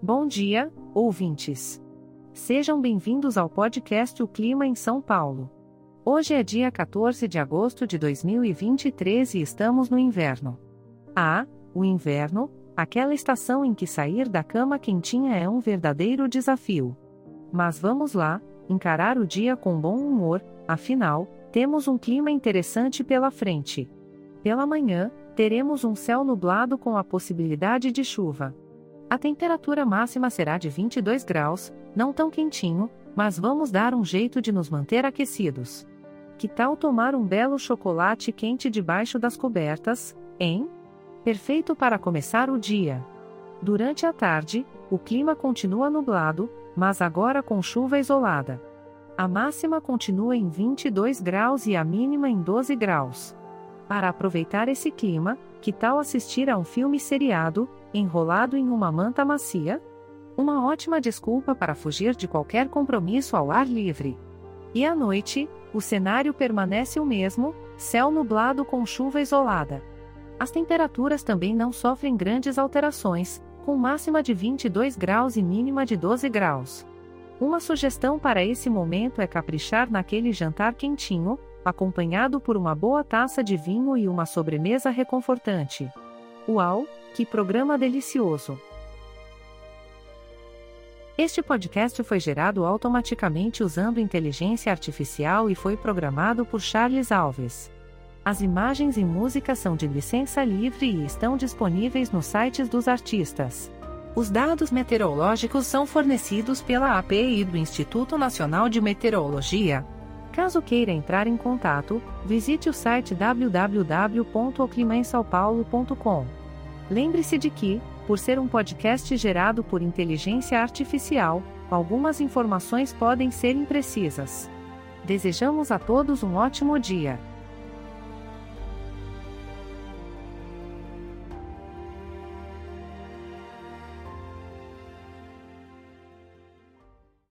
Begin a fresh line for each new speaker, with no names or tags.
Bom dia, ouvintes. Sejam bem-vindos ao podcast O Clima em São Paulo. Hoje é dia 14 de agosto de 2023 e estamos no inverno. Ah, o inverno, aquela estação em que sair da cama quentinha é um verdadeiro desafio. Mas vamos lá, encarar o dia com bom humor, afinal, temos um clima interessante pela frente. Pela manhã, teremos um céu nublado com a possibilidade de chuva. A temperatura máxima será de 22 graus, não tão quentinho, mas vamos dar um jeito de nos manter aquecidos. Que tal tomar um belo chocolate quente debaixo das cobertas, hein? Perfeito para começar o dia. Durante a tarde, o clima continua nublado, mas agora com chuva isolada. A máxima continua em 22 graus e a mínima em 12 graus. Para aproveitar esse clima, que tal assistir a um filme seriado, enrolado em uma manta macia? Uma ótima desculpa para fugir de qualquer compromisso ao ar livre. E à noite, o cenário permanece o mesmo, céu nublado com chuva isolada. As temperaturas também não sofrem grandes alterações, com máxima de 22 graus e mínima de 12 graus. Uma sugestão para esse momento é caprichar naquele jantar quentinho, acompanhado por uma boa taça de vinho e uma sobremesa reconfortante. Uau, que programa delicioso! Este podcast foi gerado automaticamente usando inteligência artificial e foi programado por Charles Alves. As imagens e músicas são de licença livre e estão disponíveis nos sites dos artistas. Os dados meteorológicos são fornecidos pela API do Instituto Nacional de Meteorologia, Caso queira entrar em contato, visite o site www.oclimainsaopaulo.com. Lembre-se de que, por ser um podcast gerado por inteligência artificial, algumas informações podem ser imprecisas. Desejamos a todos um ótimo dia.